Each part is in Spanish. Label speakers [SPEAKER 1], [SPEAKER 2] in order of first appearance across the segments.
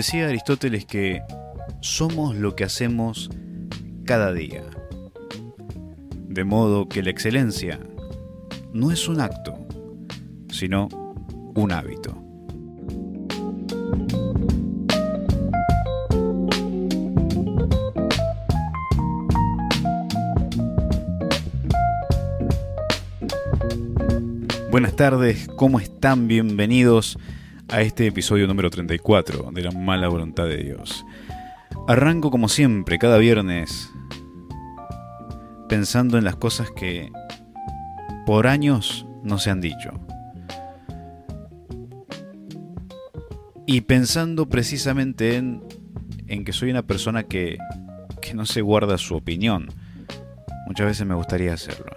[SPEAKER 1] Decía Aristóteles que somos lo que hacemos cada día. De modo que la excelencia no es un acto, sino un hábito. Buenas tardes, ¿cómo están? Bienvenidos a este episodio número 34 de La mala voluntad de Dios. Arranco como siempre, cada viernes, pensando en las cosas que por años no se han dicho. Y pensando precisamente en, en que soy una persona que, que no se guarda su opinión. Muchas veces me gustaría hacerlo.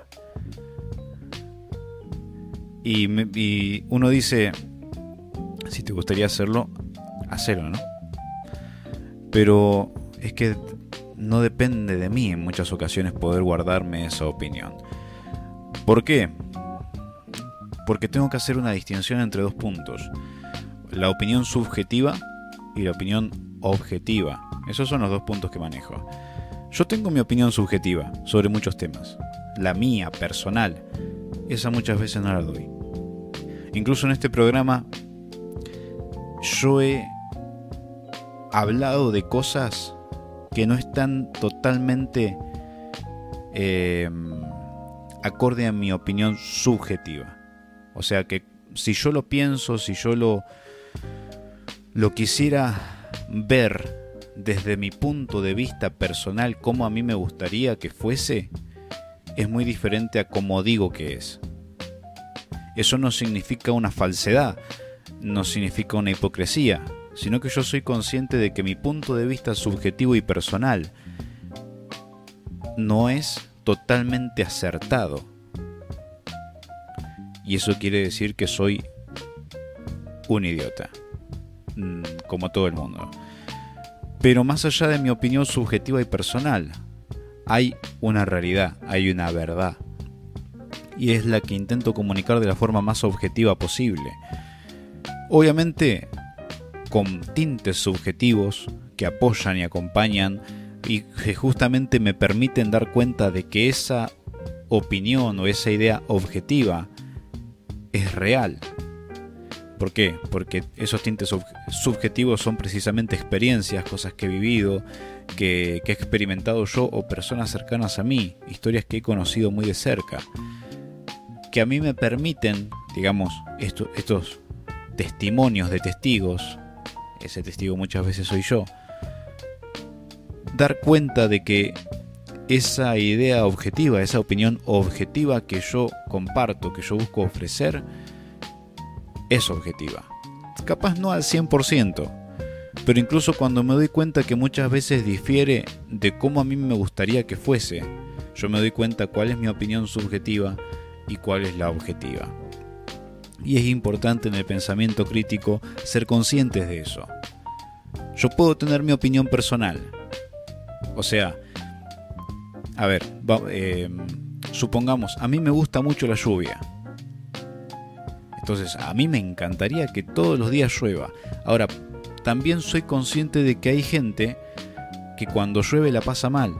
[SPEAKER 1] Y, y, uno dice, si te gustaría hacerlo, hacelo, ¿no? Pero es que no depende de mí en muchas ocasiones poder guardarme esa opinión. ¿Por qué? Porque tengo que hacer una distinción entre dos puntos. La opinión subjetiva y la opinión objetiva. Esos son los dos puntos que manejo. Yo tengo mi opinión subjetiva sobre muchos temas. La mía, personal. Esa muchas veces no la doy. Incluso en este programa yo he hablado de cosas que no están totalmente eh, acorde a mi opinión subjetiva. O sea que si yo lo pienso, si yo lo, lo quisiera ver desde mi punto de vista personal, como a mí me gustaría que fuese, es muy diferente a como digo que es. Eso no significa una falsedad, no significa una hipocresía, sino que yo soy consciente de que mi punto de vista subjetivo y personal no es totalmente acertado. Y eso quiere decir que soy un idiota, mm, como todo el mundo. Pero más allá de mi opinión subjetiva y personal, hay una realidad, hay una verdad. Y es la que intento comunicar de la forma más objetiva posible. Obviamente con tintes subjetivos que apoyan y acompañan y que justamente me permiten dar cuenta de que esa opinión o esa idea objetiva es real. ¿Por qué? Porque esos tintes subjetivos son precisamente experiencias, cosas que he vivido, que, he experimentado yo o personas cercanas a mí, historias que he conocido muy de cerca, que a mí me permiten, digamos, estos testimonios de testigos, ese testigo muchas veces soy yo, dar cuenta de que esa idea objetiva, esa opinión objetiva que yo comparto, que yo busco ofrecer, es objetiva. Capaz no al 100%, pero incluso cuando me doy cuenta que muchas veces difiere de cómo a mí me gustaría que fuese, yo me doy cuenta cuál es mi opinión subjetiva y cuál es la objetiva y es importante en el pensamiento crítico ser conscientes de eso. Yo puedo tener mi opinión personal. O sea, a ver, eh, supongamos, a mí me gusta mucho la lluvia. Entonces, a mí me encantaría que todos los días llueva. Ahora, también soy consciente de que hay gente que cuando llueve la pasa mal.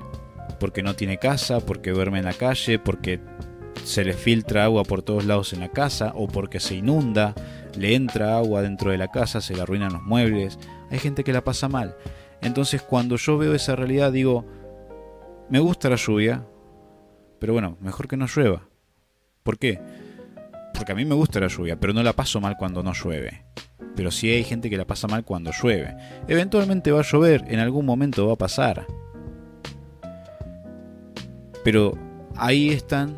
[SPEAKER 1] Porque no tiene casa, porque duerme en la calle, porque se le filtra agua por todos lados en la casa o porque se inunda, le entra agua dentro de la casa, se le arruinan los muebles. Hay gente que la pasa mal. Entonces cuando yo veo esa realidad digo, me gusta la lluvia, pero bueno, mejor que no llueva. ¿Por qué? Porque a mí me gusta la lluvia, pero no la paso mal cuando no llueve. Pero sí hay gente que la pasa mal cuando llueve. Eventualmente va a llover, en algún momento va a pasar. Pero ahí están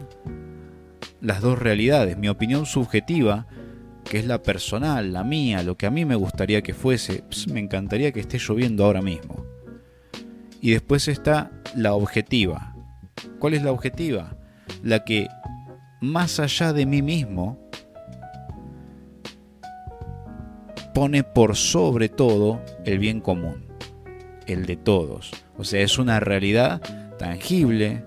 [SPEAKER 1] las dos realidades, mi opinión subjetiva, que es la personal, la mía, lo que a mí me gustaría que fuese, me encantaría que esté lloviendo ahora mismo. Y después está la objetiva. ¿Cuál es la objetiva? La que más allá de mí mismo pone por sobre todo el bien común, el de todos. O sea, es una realidad tangible,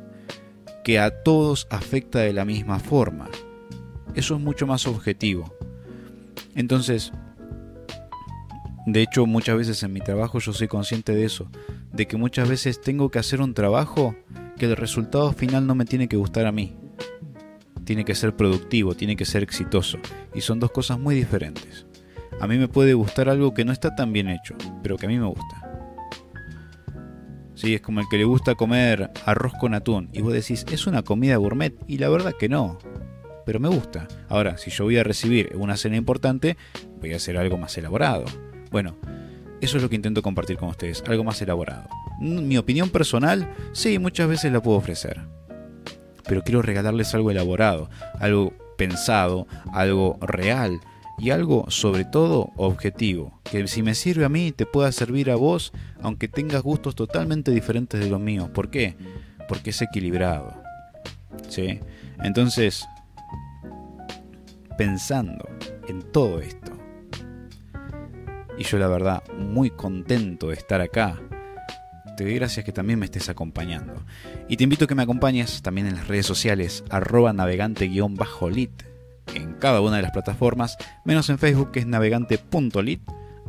[SPEAKER 1] que a todos afecta de la misma forma. Eso es mucho más objetivo. Entonces, De hecho, muchas veces en mi trabajo yo soy consciente de eso, de que muchas veces tengo que hacer un trabajo que el resultado final no me tiene que gustar a mí. Tiene que ser productivo, tiene que ser exitoso, y son dos cosas muy diferentes. A mí me puede gustar algo que no está tan bien hecho, pero que a mí me gusta. Sí, es como el que le gusta comer arroz con atún y vos decís, es una comida gourmet y la verdad que no, pero me gusta. Ahora, si yo voy a recibir una cena importante, voy a hacer algo más elaborado. Bueno, eso es lo que intento compartir con ustedes, algo más elaborado. Mi opinión personal, sí, muchas veces la puedo ofrecer. Pero quiero regalarles algo elaborado, algo pensado, algo real, y algo sobre todo objetivo, que si me sirve a mí te pueda servir a vos aunque tengas gustos totalmente diferentes de los míos. ¿Por qué? Porque es equilibrado. ¿Sí? Entonces, pensando en todo esto, y yo la verdad muy contento de estar acá, te doy gracias que también me estés acompañando. Y te invito a que me acompañes también en las redes sociales, arroba navegante-lit en cada una de las plataformas, menos en Facebook que es navegante.lit.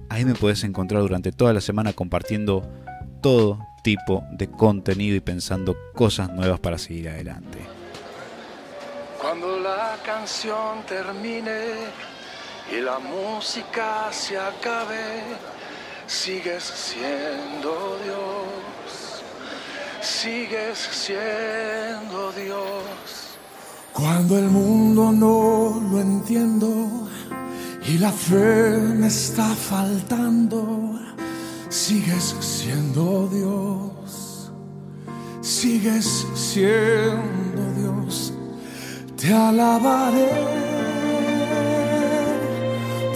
[SPEAKER 1] Ahí me puedes encontrar durante toda la semana compartiendo todo tipo de contenido y pensando cosas nuevas para seguir adelante.
[SPEAKER 2] Cuando la canción termine y la música se acabe, sigues siendo Dios, sigues siendo Dios. Cuando el mundo no lo entiendo y la fe me está faltando, sigues siendo Dios, sigues siendo Dios, te alabaré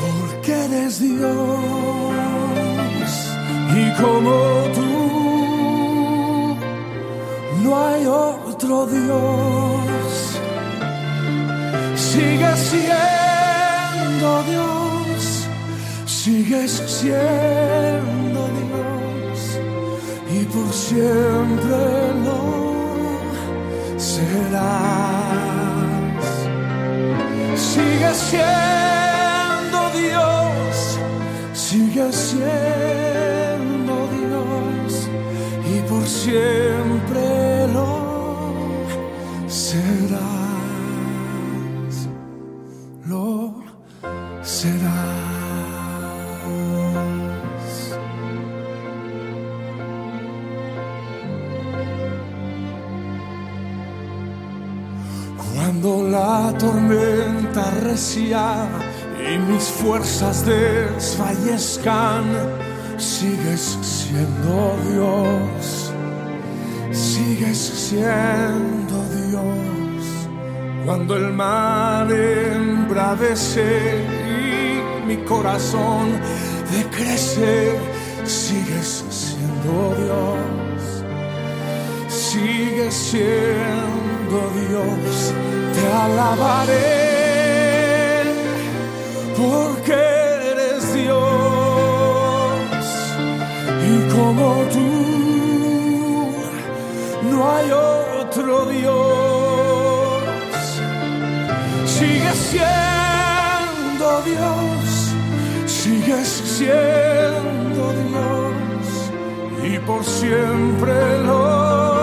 [SPEAKER 2] porque eres Dios y como tú no hay otro Dios sigues siendo Dios, sigues siendo Dios y por siempre lo serás. Sigues siendo Dios, sigues siendo Dios y por siempre tormenta recia y mis fuerzas desfallezcan, sigues siendo Dios, sigues siendo Dios. Cuando el mar embravece y mi corazón decrece, sigues siendo Dios, sigues siendo Dios te alabaré porque eres Dios y como tú no hay otro Dios. Sigues siendo Dios, sigues siendo Dios y por siempre lo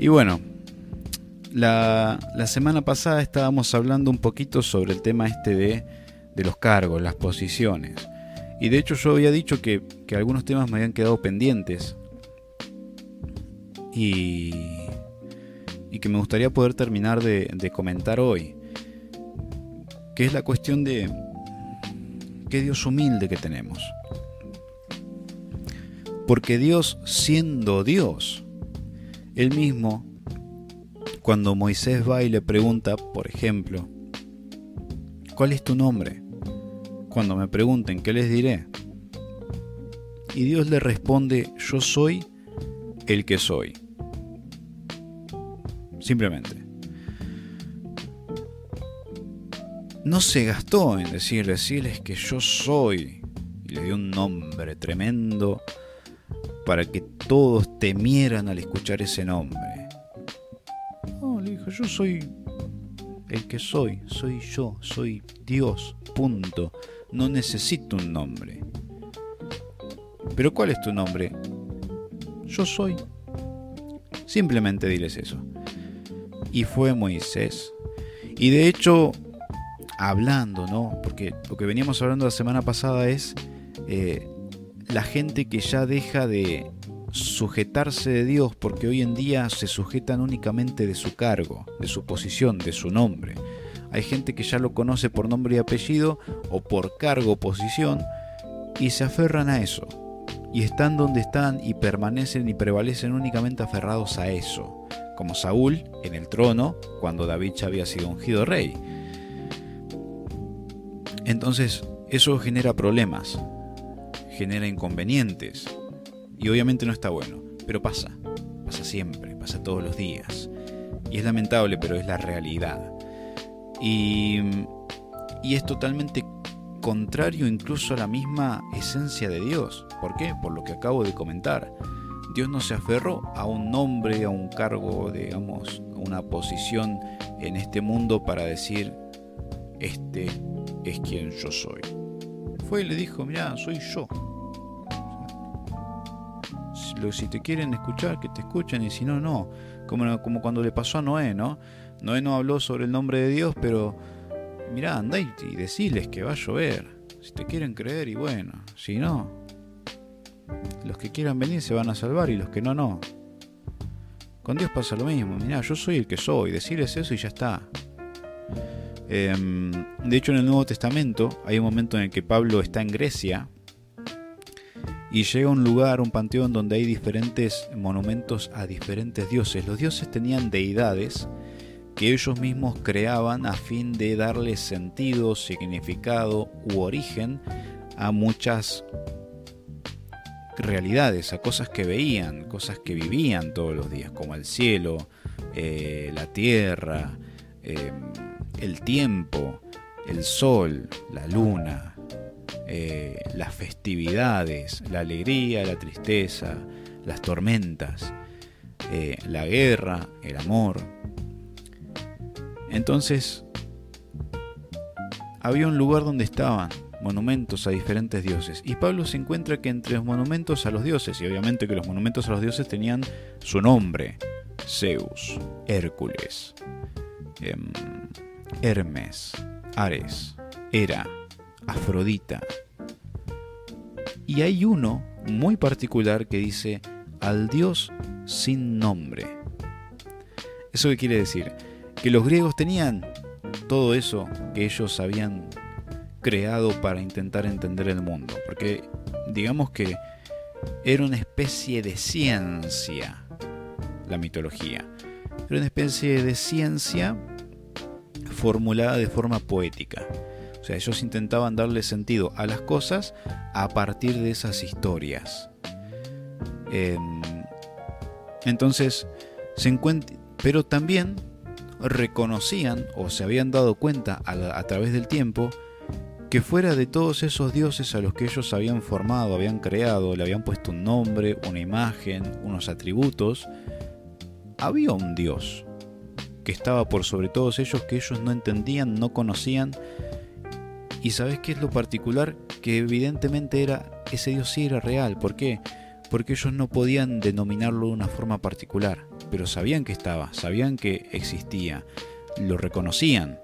[SPEAKER 2] Y
[SPEAKER 1] bueno, la, semana pasada estábamos hablando un poquito sobre el tema este de, de los cargos, las posiciones. Y de hecho yo había dicho que, algunos temas me habían quedado pendientes. Y, y que me gustaría poder terminar de, de comentar hoy. que es la cuestión de qué Dios humilde que tenemos. Porque Dios siendo Dios, Él mismo, cuando Moisés va y le pregunta, por ejemplo, ¿cuál es tu nombre? Cuando me pregunten, ¿qué les diré? Y Dios le responde, yo soy el que soy. Simplemente. No se gastó en decirle, decirles que yo soy. Y le dio un nombre tremendo para que todos temieran al escuchar ese nombre. No, le dijo, yo soy el que soy, soy yo, soy Dios, punto. No necesito un nombre. Pero ¿cuál es tu nombre? Yo soy. Simplemente diles eso. Y fue Moisés. Y de hecho, hablando, ¿no? Porque lo que veníamos hablando la semana pasada es eh, la gente que ya deja de sujetarse de Dios porque hoy en día se sujetan únicamente de su cargo, de su posición, de su nombre. Hay gente que ya lo conoce por nombre y apellido o por cargo o posición y se aferran a eso. Y están donde están y permanecen y prevalecen únicamente aferrados a eso. Como Saúl en el trono cuando David ya había sido ungido rey. Entonces eso genera problemas, genera inconvenientes, y obviamente no está bueno, pero pasa, pasa siempre, pasa todos los días. Y es lamentable, pero es la realidad. Y, y es totalmente contrario incluso a la misma esencia de Dios. ¿Por qué? Por lo que acabo de comentar. Dios no se aferró a un nombre, a un cargo, digamos, a una posición en este mundo para decir, este es quien yo soy. Fue y le dijo, mira, soy yo si te quieren escuchar, que te escuchen, y si no, no. Como, como cuando le pasó a Noé, ¿no? Noé no habló sobre el nombre de Dios, pero mirá, andá y, y deciles que va a llover. Si te quieren creer, y bueno, si no, los que quieran venir se van a salvar y los que no, no. Con Dios pasa lo mismo. Mirá, yo soy el que soy. Decirles eso y ya está. Em, de hecho, en el Nuevo Testamento hay un momento en el que Pablo está en Grecia y llega a un lugar, un panteón donde hay diferentes monumentos a diferentes dioses. Los dioses tenían deidades que ellos mismos creaban a fin de darle sentido, significado u origen a muchas realidades, a cosas que veían, cosas que vivían todos los días, como el cielo, eh, la tierra, eh, el tiempo, el sol, la luna, eh, las festividades, la alegría, la tristeza, las tormentas, eh, la guerra, el amor. Entonces, había un lugar donde estaban monumentos a diferentes dioses. Y Pablo se encuentra que entre los monumentos a los dioses, y obviamente que los monumentos a los dioses tenían su nombre, Zeus, Hércules, em, Hermes, Ares, Hera, Afrodita. Y hay uno muy particular que dice al Dios sin nombre. ¿Eso qué quiere decir? Que los griegos tenían todo eso que ellos habían creado para intentar entender el mundo. Porque digamos que era una especie de ciencia la mitología. Era una especie de ciencia formulada de forma poética. Sea, ellos intentaban darle sentido a las cosas a partir de esas historias. Em, entonces, se pero también reconocían o se habían dado cuenta a, través del tiempo que fuera de todos esos dioses a los que ellos habían formado, habían creado, le habían puesto un nombre, una imagen, unos atributos, había un dios que estaba por sobre todos ellos que ellos no entendían, no conocían y sabes qué es lo particular? Que evidentemente era ese Dios sí era real. ¿Por qué? Porque ellos no podían denominarlo de una forma particular, pero sabían que estaba, sabían que existía, lo reconocían,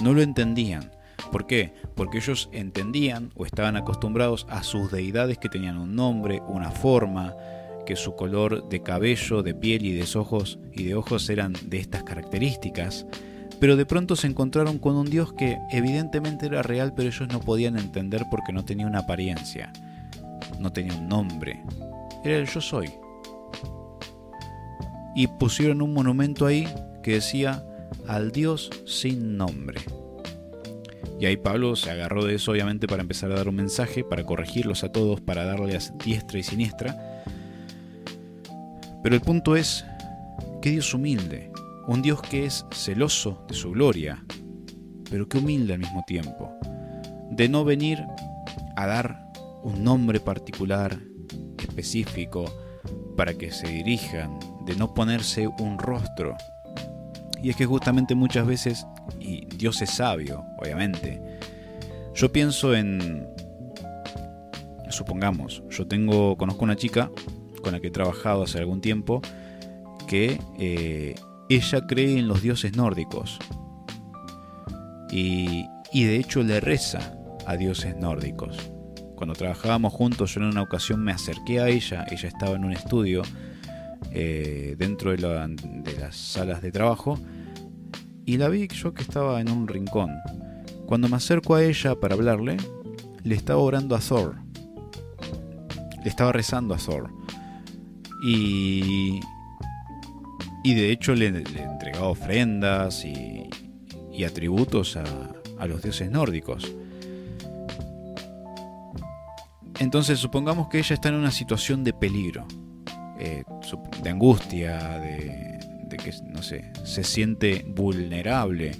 [SPEAKER 1] no lo entendían. ¿Por qué? Porque ellos entendían o estaban acostumbrados a sus deidades que tenían un nombre, una forma, que su color de cabello, de piel y de ojos y de ojos eran de estas características, pero de pronto se encontraron con un Dios que evidentemente era real, pero ellos no podían entender porque no tenía una apariencia, no tenía un nombre, era el yo soy. Y pusieron un monumento ahí que decía al Dios sin nombre. Y ahí Pablo se agarró de eso obviamente para empezar a dar un mensaje, para corregirlos a todos, para darles diestra y siniestra. Pero el punto es que Dios humilde, un Dios que es celoso de su gloria, pero que humilde al mismo tiempo, de no venir a dar un nombre particular, específico, para que se dirijan, de no ponerse un rostro. Y es que justamente muchas veces, y Dios es sabio, obviamente, yo pienso en, supongamos, yo tengo, conozco una chica con la que he trabajado hace algún tiempo, que eh, ella cree en los dioses nórdicos. Y, de hecho le reza a dioses nórdicos. Cuando trabajábamos juntos, yo en una ocasión me acerqué a ella, ella estaba en un estudio eh, dentro de, de, las salas de trabajo y la vi yo que estaba en un rincón. Cuando me acerco a ella para hablarle, le estaba orando a Thor. Le estaba rezando a Thor. Y, y de hecho le, le entregaba ofrendas y, atributos a, los dioses nórdicos. Entonces supongamos que ella está en una situación de peligro, eh, de angustia, de, de, que, no sé, se siente vulnerable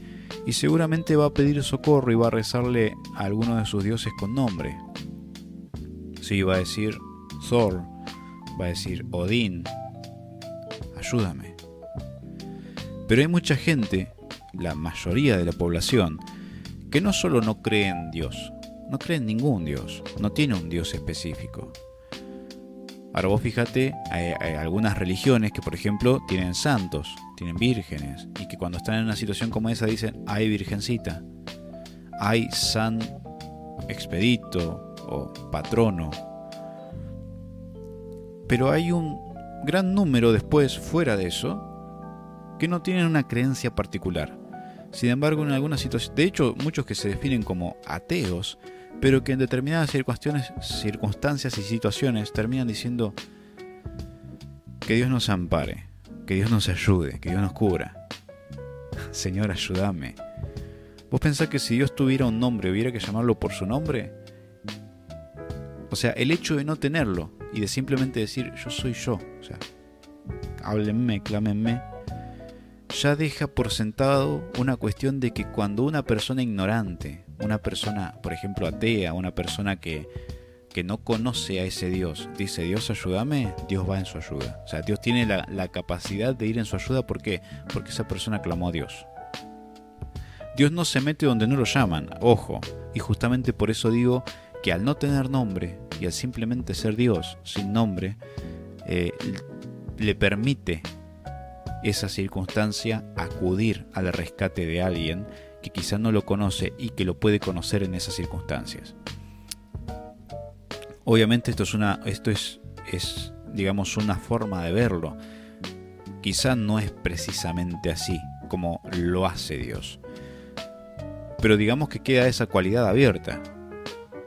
[SPEAKER 1] y seguramente va a pedir socorro y va a rezarle a alguno de sus dioses con nombre. Sí, va a decir Thor, va a decir Odín, ayúdame. Pero hay mucha gente, la mayoría de la población, que no solo no cree en Dios, no cree en ningún Dios, no tiene un Dios específico. Ahora vos fíjate, hay, hay, algunas religiones que por ejemplo tienen santos, tienen vírgenes, y que cuando están en una situación como esa dicen, hay virgencita, hay san expedito o patrono. Pero hay un gran número después, fuera de eso, que no tienen una creencia particular. Sin embargo, en algunas situaciones, de hecho, muchos que se definen como ateos, pero que en determinadas circunstancias y situaciones terminan diciendo que Dios nos ampare, que Dios nos ayude, que Dios nos cubra. Señor, ayúdame. ¿Vos pensás que si Dios tuviera un nombre, hubiera que llamarlo por su nombre? O sea, el hecho de no tenerlo y de simplemente decir yo soy yo, o sea, háblenme, clámenme, ya deja por sentado una cuestión de que cuando una persona ignorante, una persona, por ejemplo, atea, una persona que, que no conoce a ese Dios, dice Dios ayúdame, Dios va en su ayuda. O sea, Dios tiene la, la capacidad de ir en su ayuda, ¿por qué? Porque esa persona clamó a Dios. Dios no se mete donde no lo llaman, ojo, y justamente por eso digo que al no tener nombre y al simplemente ser Dios sin nombre, eh, le permite esa circunstancia acudir al rescate de alguien que quizá no lo conoce y que lo puede conocer en esas circunstancias. Obviamente esto es una esto es es digamos una forma de verlo. Quizá no es precisamente así como lo hace Dios. Pero digamos que queda esa cualidad abierta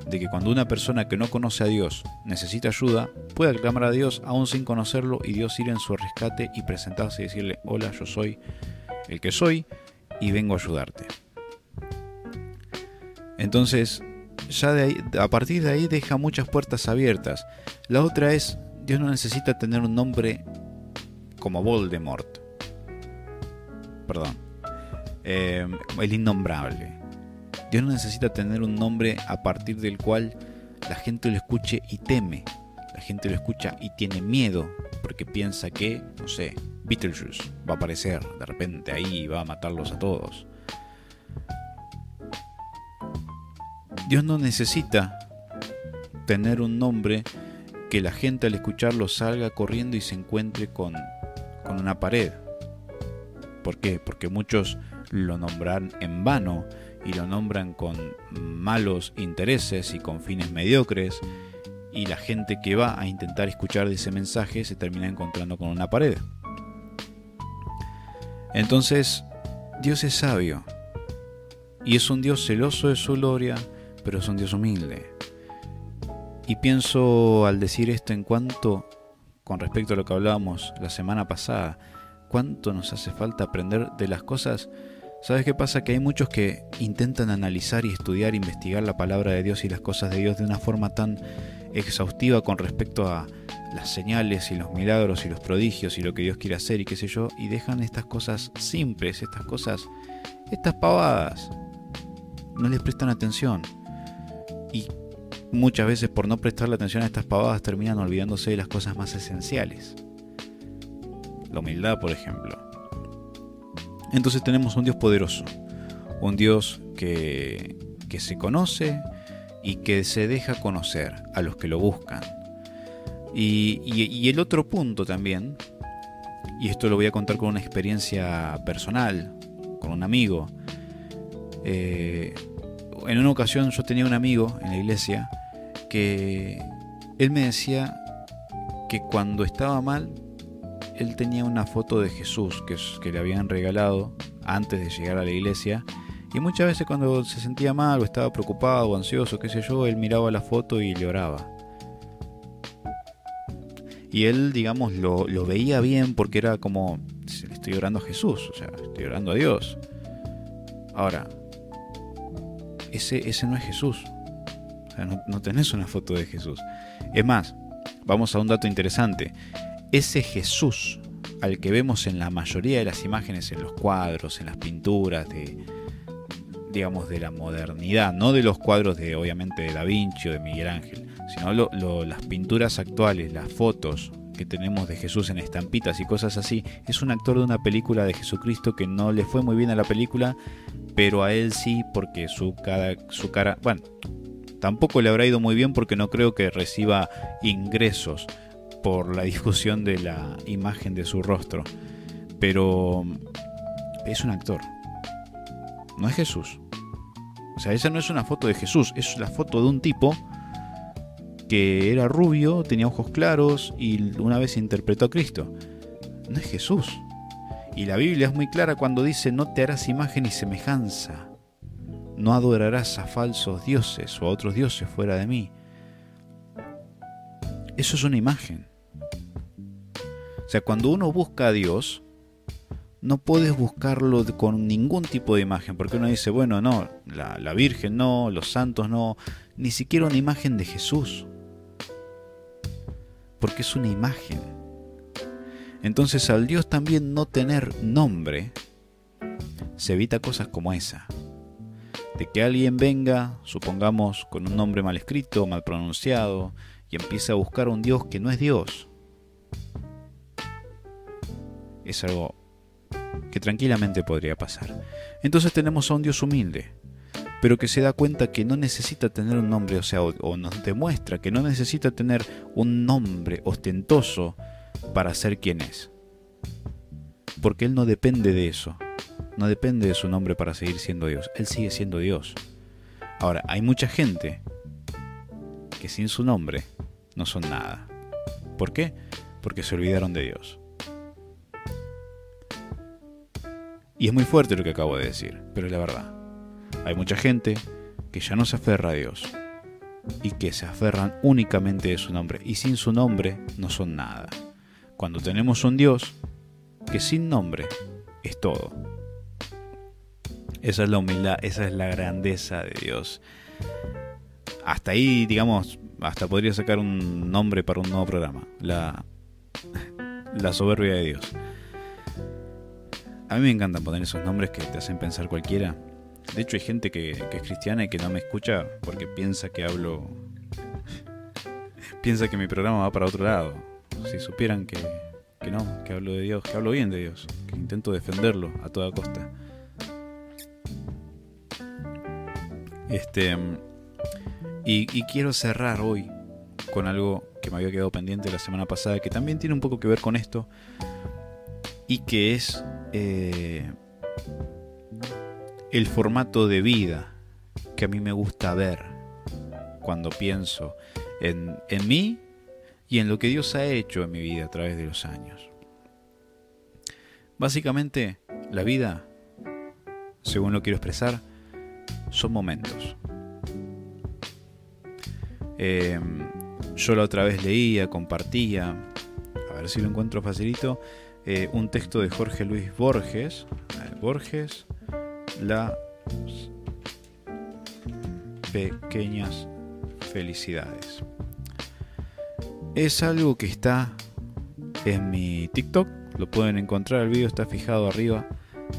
[SPEAKER 1] de que cuando una persona que no conoce a Dios necesita ayuda, puede clamar a Dios aún sin conocerlo y Dios ir en su rescate y presentarse y decirle, hola, yo soy el que soy y vengo a ayudarte. Entonces, ya de ahí, a partir de ahí deja muchas puertas abiertas. La otra es, Dios no necesita tener un nombre como Voldemort. Perdón. Eh, el innombrable. Dios no necesita tener un nombre a partir del cual la gente lo escuche y teme. La gente lo escucha y tiene miedo porque piensa que, no sé, Beetlejuice va a aparecer de repente ahí y va a matarlos a todos. Dios no necesita tener un nombre que la gente al escucharlo salga corriendo y se encuentre con, con una pared. ¿Por qué? Porque muchos lo nombran en vano y lo nombran con malos intereses y con fines mediocres y la gente que va a intentar escuchar ese mensaje se termina encontrando con una pared. Entonces, Dios es sabio y es un Dios celoso de su gloria, pero es un Dios humilde. Y pienso al decir esto en cuanto, con respecto a lo que hablábamos la semana pasada, cuánto nos hace falta aprender de las cosas. ¿Sabes qué pasa? Que hay muchos que intentan analizar y estudiar, investigar la palabra de Dios y las cosas de Dios de una forma tan exhaustiva con respecto a las señales y los milagros y los prodigios y lo que Dios quiere hacer y qué sé yo, y dejan estas cosas simples, estas cosas, estas pavadas. No les prestan atención. Y muchas veces por no prestarle atención a estas pavadas terminan olvidándose de las cosas más esenciales. La humildad, por ejemplo. Entonces tenemos un Dios poderoso, un Dios que, que se conoce y que se deja conocer a los que lo buscan. Y, y, el otro punto también, y esto lo voy a contar con una experiencia personal, con un amigo. Eh, en una ocasión yo tenía un amigo en la iglesia que él me decía que cuando estaba mal, él tenía una foto de Jesús que, le habían regalado antes de llegar a la iglesia. Y muchas veces cuando se sentía mal o estaba preocupado o ansioso, qué sé yo, él miraba la foto y le oraba. Y él, digamos, lo, veía bien porque era como, le estoy orando a Jesús, o sea, estoy orando a Dios. Ahora, ese, ese no es Jesús no, tenés una foto de Jesús. Es más, vamos a un dato interesante. Ese Jesús al que vemos en la mayoría de las imágenes, en los cuadros, en las pinturas de, digamos, de la modernidad, no de los cuadros de, obviamente, de Da Vinci o de Miguel Ángel, sino las pinturas actuales, las fotos que tenemos de Jesús en estampitas y cosas así, es un actor de una película de Jesucristo que no le fue muy bien a la película, pero a él sí, porque su cara, su cara bueno, Tampoco le habrá ido muy bien porque no creo que reciba ingresos por la discusión de la imagen de su rostro. Pero es un actor. No es Jesús. O sea, esa no es una foto de Jesús, es la foto de un tipo que era rubio, tenía ojos claros y una vez interpretó a Cristo. No es Jesús. Y la Biblia es muy clara cuando dice no te harás imagen y semejanza no adorarás a falsos dioses o a otros dioses fuera de mí. Eso es una imagen. O sea, cuando uno busca a Dios, no puedes buscarlo con ningún tipo de imagen, porque uno dice, bueno, no, la, Virgen no, los santos no, ni siquiera una imagen de Jesús, porque es una imagen. Entonces al Dios también no tener nombre, se evita cosas como esa de que alguien venga, supongamos, con un nombre mal escrito, mal pronunciado, y empiece a buscar un Dios que no es Dios. Es algo que tranquilamente podría pasar. Entonces tenemos a un Dios humilde, pero que se da cuenta que no necesita tener un nombre, o sea, o, nos demuestra que no necesita tener un nombre ostentoso para ser quien es. Porque Él no depende de eso no depende de su nombre para seguir siendo Dios. Él sigue siendo Dios. Ahora, hay mucha gente que sin su nombre no son nada. ¿Por qué? Porque se olvidaron de Dios. Y es muy fuerte lo que acabo de decir, pero es la verdad. Hay mucha gente que ya no se aferra a Dios y que se aferran únicamente de su nombre y sin su nombre no son nada. Cuando tenemos un Dios que sin nombre es todo. Esa es la humildad, esa es la grandeza de Dios. Hasta ahí, digamos, hasta podría sacar un nombre para un nuevo programa. La, la soberbia de Dios. A mí me encanta poner esos nombres que te hacen pensar cualquiera. De hecho, hay gente que, es cristiana y que no me escucha porque piensa que hablo. piensa que mi programa va para otro lado. Si supieran que no, que hablo de Dios, que hablo bien de Dios, que intento defenderlo a toda costa. Este, y, quiero cerrar hoy con algo que me había quedado pendiente la semana pasada, que también tiene un poco que ver con esto, y que es eh, el formato de vida que a mí me gusta ver cuando pienso en, en mí y en lo que Dios ha hecho en mi vida a través de los años. Básicamente, la vida según lo quiero expresar, son momentos. Em, yo la otra vez leía, compartía, a ver si lo encuentro facilito, eh, un texto de Jorge Luis Borges. Borges, las pequeñas felicidades. Es algo que está en mi TikTok, lo pueden encontrar, el vídeo está fijado arriba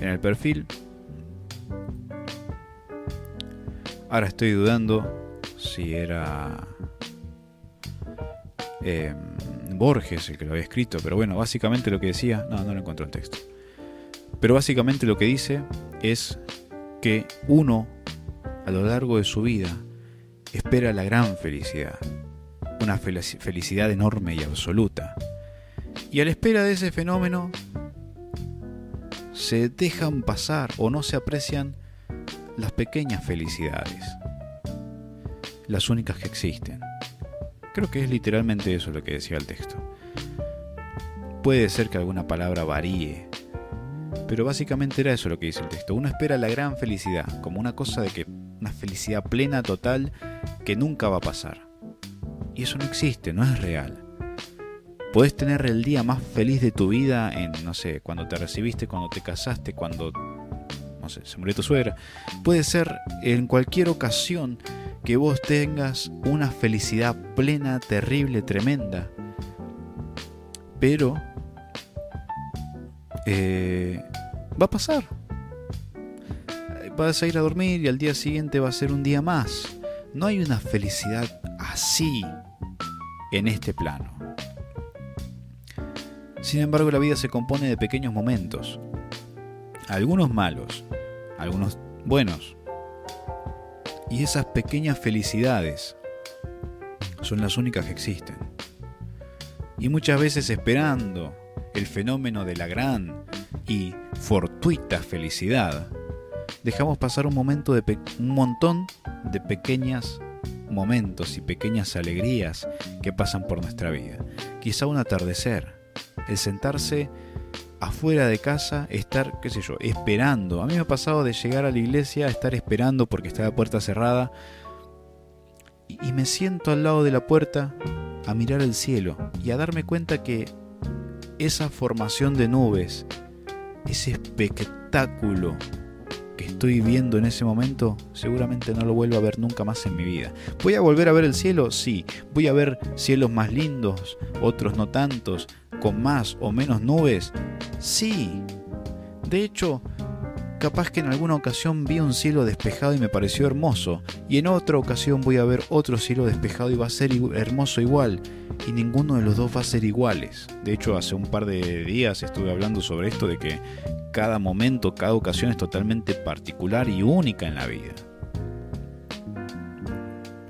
[SPEAKER 1] en el perfil. Ahora estoy dudando si era eh, Borges el que lo había escrito, pero bueno, básicamente lo que decía, no, no lo encuentro el texto. Pero básicamente lo que dice es que uno a lo largo de su vida espera la gran felicidad, una felicidad enorme y absoluta. Y a la espera de ese fenómeno se dejan pasar o no se aprecian las pequeñas felicidades, las únicas que existen. Creo que es literalmente eso lo que decía el texto. Puede ser que alguna palabra varíe, pero básicamente era eso lo que dice el texto. Uno espera la gran felicidad, como una cosa de que una felicidad plena, total, que nunca va a pasar. Y eso no existe, no es real. Puedes tener el día más feliz de tu vida en, no sé, cuando te recibiste, cuando te casaste, cuando, no sé, se murió tu suegra. Puede ser en cualquier ocasión que vos tengas una felicidad plena, terrible, tremenda. Pero eh, va a pasar. Vas a ir a dormir y al día siguiente va a ser un día más. No hay una felicidad así en este plano. Sin embargo, la vida se compone de pequeños momentos. Algunos malos, algunos buenos, y esas pequeñas felicidades son las únicas que existen. Y muchas veces esperando el fenómeno de la gran y fortuita felicidad, dejamos pasar un momento de un montón de pequeñas momentos y pequeñas alegrías que pasan por nuestra vida. Quizá un atardecer, el sentarse afuera de casa, estar, qué sé yo, esperando. A mí me ha pasado de llegar a la iglesia, estar esperando porque está la puerta cerrada, y me siento al lado de la puerta a mirar el cielo y a darme cuenta que esa formación de nubes, ese espectáculo que estoy viendo en ese momento, seguramente no lo vuelvo a ver nunca más en mi vida. ¿Voy a volver a ver el cielo? Sí. ¿Voy a ver cielos más lindos, otros no tantos, con más o menos nubes? Sí. De hecho, capaz que en alguna ocasión vi un cielo despejado y me pareció hermoso, y en otra ocasión voy a ver otro cielo despejado y va a ser hermoso igual, y ninguno de los dos va a ser iguales. De hecho, hace un par de días estuve hablando sobre esto de que cada momento, cada ocasión es totalmente particular y única en la vida.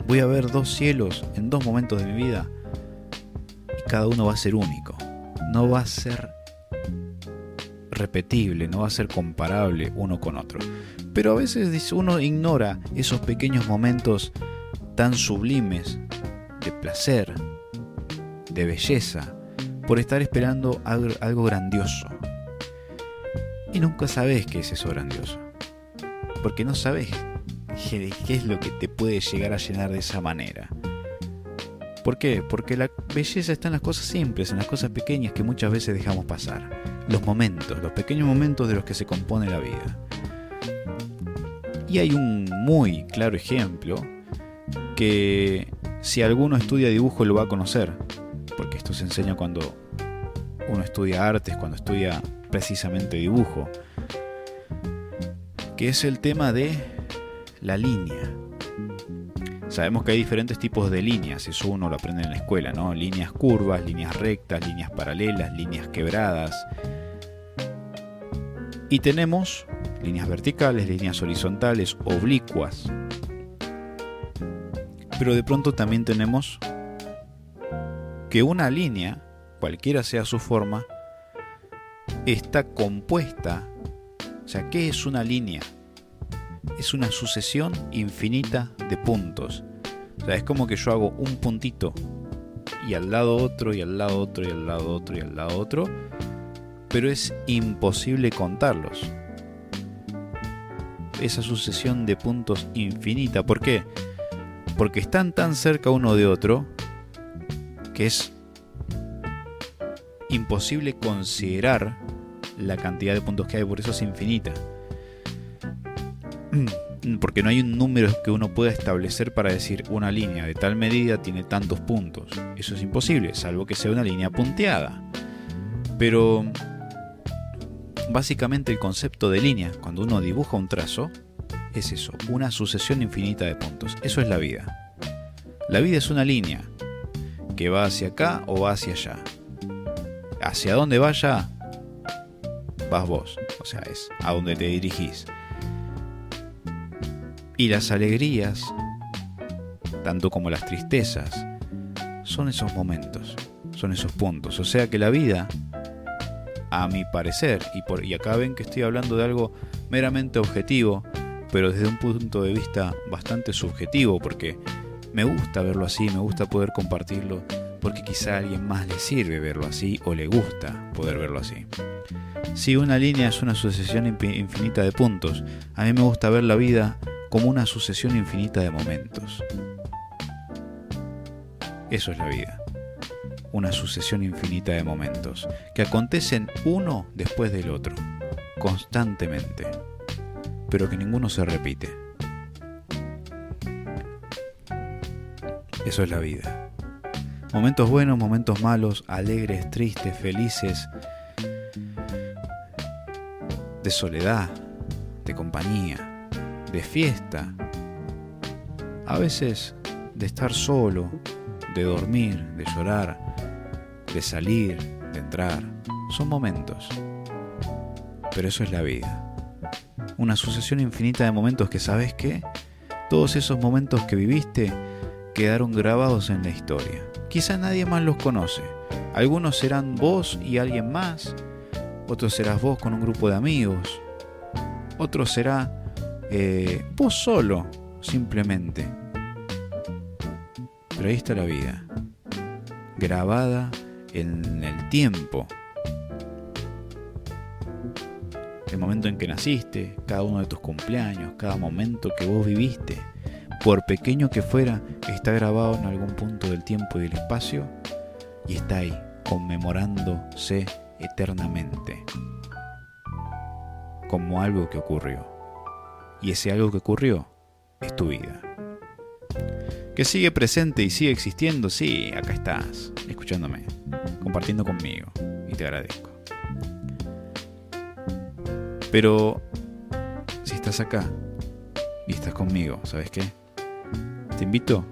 [SPEAKER 1] Voy a ver dos cielos en dos momentos de mi vida y cada uno va a ser único. No va a ser no va a ser comparable uno con otro. Pero a veces uno ignora esos pequeños momentos tan sublimes de placer, de belleza, por estar esperando algo, grandioso. Y nunca sabes qué es eso grandioso. Porque no sabes qué es lo que te puede llegar a llenar de esa manera. ¿Por qué? Porque la belleza está en las cosas simples, en las cosas pequeñas que muchas veces dejamos pasar. Los momentos, los pequeños momentos de los que se compone la vida. Y hay un muy claro ejemplo que si alguno estudia dibujo lo va a conocer, porque esto se enseña cuando uno estudia artes, cuando estudia precisamente dibujo, que es el tema de la línea. Sabemos que hay diferentes tipos de líneas, eso uno lo aprende en la escuela, ¿no? Líneas curvas, líneas rectas, líneas paralelas, líneas quebradas. Y tenemos líneas verticales, líneas horizontales, oblicuas. Pero de pronto también tenemos que una línea, cualquiera sea su forma, está compuesta. O sea, ¿qué es una línea? es una sucesión infinita de puntos. O sea, es como que yo hago un puntito y al lado otro y al lado otro y al lado otro y al lado otro, pero es imposible contarlos. esa sucesión de puntos infinita. ¿Por qué? Porque están tan cerca uno de otro que es imposible considerar la cantidad de puntos que hay, por eso es infinita. Porque no hay un número que uno pueda establecer para decir una línea de tal medida tiene tantos puntos. Eso es imposible, salvo que sea una línea punteada. Pero básicamente el concepto de línea, cuando uno dibuja un trazo, es eso, una sucesión infinita de puntos. Eso es la vida. La vida es una línea que va hacia acá o va hacia allá. Hacia dónde vaya, vas vos. O sea, es a donde te dirigís. Y las alegrías, tanto como las tristezas, son esos momentos, son esos puntos. O sea que la vida a mi parecer, y, por, y acá ven que estoy hablando de algo meramente objetivo, pero desde un punto de vista bastante subjetivo, porque me gusta verlo así, me gusta poder compartirlo, porque quizá a alguien más le sirve verlo así o le gusta poder verlo así. Si una línea es una sucesión infinita de puntos, a mí me gusta ver la vida como una sucesión infinita de momentos. Eso es la vida una sucesión infinita de momentos, que acontecen uno después del otro, constantemente, pero que ninguno se repite. Eso es la vida. Momentos buenos, momentos malos, alegres, tristes, felices, de soledad, de compañía, de fiesta, a veces de estar solo, de dormir, de llorar, de salir, de entrar. Son momentos. Pero eso es la vida. Una sucesión infinita de momentos que sabes que todos esos momentos que viviste quedaron grabados en la historia. Quizá nadie más los conoce. Algunos serán vos y alguien más. Otros serás vos con un grupo de amigos. Otro será eh, vos solo, simplemente. Pero ahí está la vida, grabada en el tiempo. El momento en que naciste, cada uno de tus cumpleaños, cada momento que vos viviste, por pequeño que fuera, está grabado en algún punto del tiempo y del espacio y está ahí, conmemorándose eternamente, como algo que ocurrió. Y ese algo que ocurrió es tu vida. Que sigue presente y sigue existiendo, sí, acá estás, escuchándome compartiendo conmigo y te agradezco. Pero si estás acá y estás conmigo, ¿sabes qué? Te invito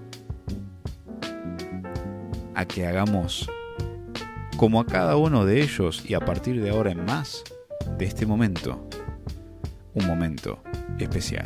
[SPEAKER 1] a que hagamos como a cada uno de ellos y a partir de ahora en más de este momento, un momento especial.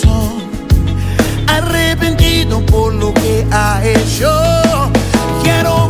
[SPEAKER 3] por lo que ha hecho. Quiero